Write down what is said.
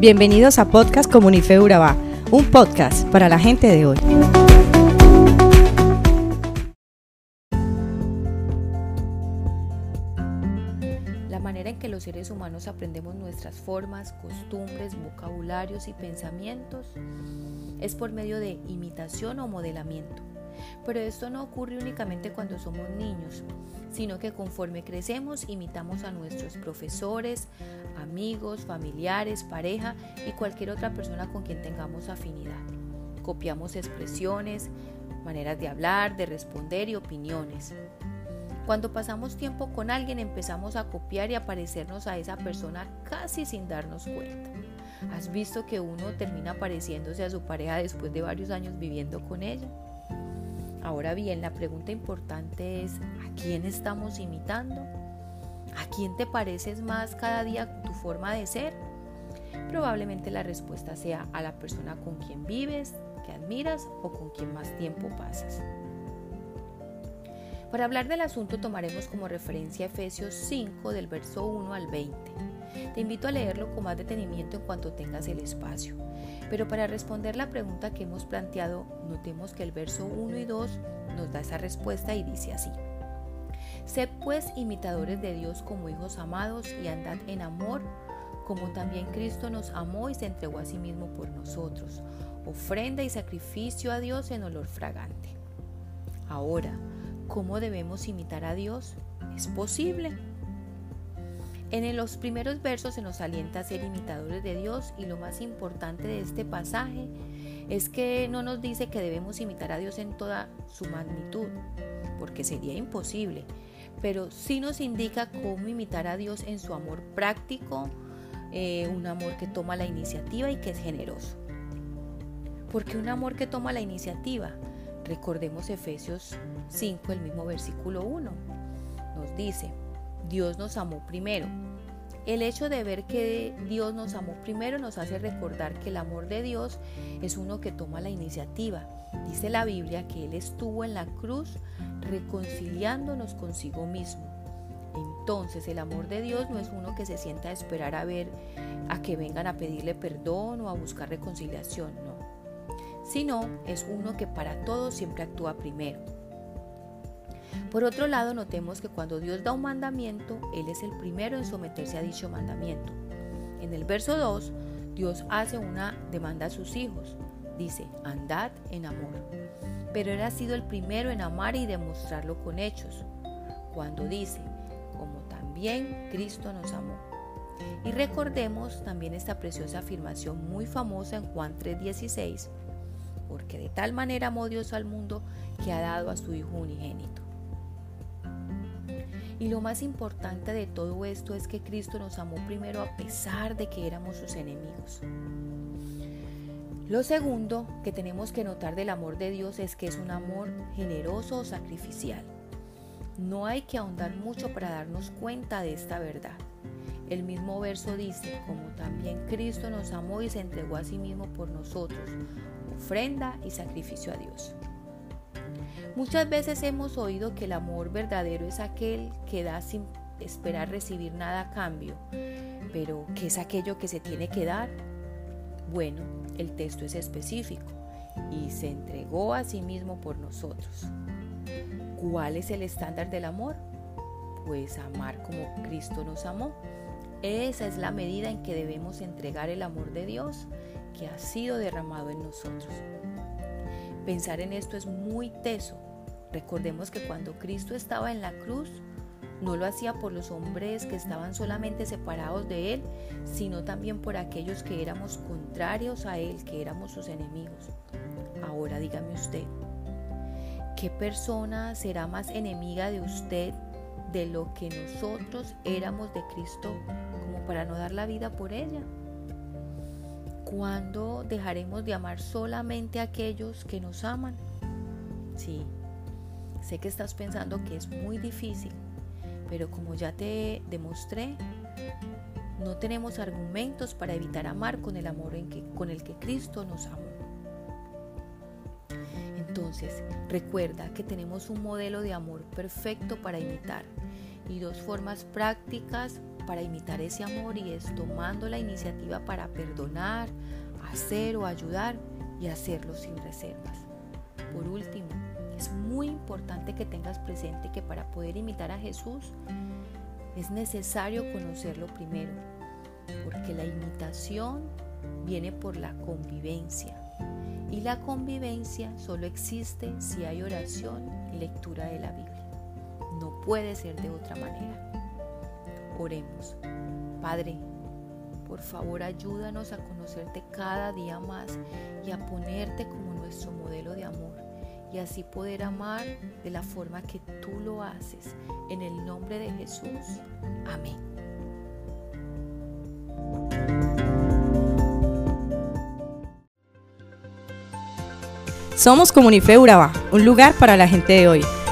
Bienvenidos a Podcast Comunife Urabá, un podcast para la gente de hoy. La manera en que los seres humanos aprendemos nuestras formas, costumbres, vocabularios y pensamientos es por medio de imitación o modelamiento. Pero esto no ocurre únicamente cuando somos niños, sino que conforme crecemos imitamos a nuestros profesores, amigos, familiares, pareja y cualquier otra persona con quien tengamos afinidad. Copiamos expresiones, maneras de hablar, de responder y opiniones. Cuando pasamos tiempo con alguien empezamos a copiar y a parecernos a esa persona casi sin darnos cuenta. ¿Has visto que uno termina pareciéndose a su pareja después de varios años viviendo con ella? Ahora bien, la pregunta importante es, ¿a quién estamos imitando? ¿A quién te pareces más cada día tu forma de ser? Probablemente la respuesta sea a la persona con quien vives, que admiras o con quien más tiempo pasas. Para hablar del asunto tomaremos como referencia Efesios 5 del verso 1 al 20. Te invito a leerlo con más detenimiento en cuanto tengas el espacio. Pero para responder la pregunta que hemos planteado, notemos que el verso 1 y 2 nos da esa respuesta y dice así. Sed pues imitadores de Dios como hijos amados y andad en amor, como también Cristo nos amó y se entregó a sí mismo por nosotros, ofrenda y sacrificio a Dios en olor fragante. Ahora, ¿cómo debemos imitar a Dios? ¿Es posible? En los primeros versos se nos alienta a ser imitadores de Dios y lo más importante de este pasaje es que no nos dice que debemos imitar a Dios en toda su magnitud, porque sería imposible, pero sí nos indica cómo imitar a Dios en su amor práctico, eh, un amor que toma la iniciativa y que es generoso. porque un amor que toma la iniciativa? Recordemos Efesios 5, el mismo versículo 1. Nos dice, Dios nos amó primero. El hecho de ver que Dios nos amó primero nos hace recordar que el amor de Dios es uno que toma la iniciativa. Dice la Biblia que Él estuvo en la cruz reconciliándonos consigo mismo. Entonces el amor de Dios no es uno que se sienta a esperar a ver a que vengan a pedirle perdón o a buscar reconciliación, no. Sino es uno que para todos siempre actúa primero. Por otro lado, notemos que cuando Dios da un mandamiento, Él es el primero en someterse a dicho mandamiento. En el verso 2, Dios hace una demanda a sus hijos. Dice, andad en amor. Pero Él ha sido el primero en amar y demostrarlo con hechos. Cuando dice, como también Cristo nos amó. Y recordemos también esta preciosa afirmación muy famosa en Juan 3:16, porque de tal manera amó Dios al mundo que ha dado a su Hijo unigénito. Y lo más importante de todo esto es que Cristo nos amó primero a pesar de que éramos sus enemigos. Lo segundo que tenemos que notar del amor de Dios es que es un amor generoso o sacrificial. No hay que ahondar mucho para darnos cuenta de esta verdad. El mismo verso dice, como también Cristo nos amó y se entregó a sí mismo por nosotros, ofrenda y sacrificio a Dios. Muchas veces hemos oído que el amor verdadero es aquel que da sin esperar recibir nada a cambio. Pero, ¿qué es aquello que se tiene que dar? Bueno, el texto es específico y se entregó a sí mismo por nosotros. ¿Cuál es el estándar del amor? Pues amar como Cristo nos amó. Esa es la medida en que debemos entregar el amor de Dios que ha sido derramado en nosotros. Pensar en esto es muy teso. Recordemos que cuando Cristo estaba en la cruz, no lo hacía por los hombres que estaban solamente separados de Él, sino también por aquellos que éramos contrarios a Él, que éramos sus enemigos. Ahora dígame usted, ¿qué persona será más enemiga de usted de lo que nosotros éramos de Cristo como para no dar la vida por ella? ¿Cuándo dejaremos de amar solamente a aquellos que nos aman? Sí, sé que estás pensando que es muy difícil, pero como ya te demostré, no tenemos argumentos para evitar amar con el amor en que, con el que Cristo nos amó. Entonces, recuerda que tenemos un modelo de amor perfecto para imitar Y dos formas prácticas para imitar ese amor y es tomando la iniciativa para perdonar, hacer o ayudar y hacerlo sin reservas. Por último, es muy importante que tengas presente que para poder imitar a Jesús es necesario conocerlo primero, porque la imitación viene por la convivencia. Y la convivencia solo existe si hay oración y lectura de la Biblia. No puede ser de otra manera. Oremos. Padre, por favor ayúdanos a conocerte cada día más y a ponerte como nuestro modelo de amor y así poder amar de la forma que tú lo haces. En el nombre de Jesús. Amén. Somos Comunife Urabá, un lugar para la gente de hoy.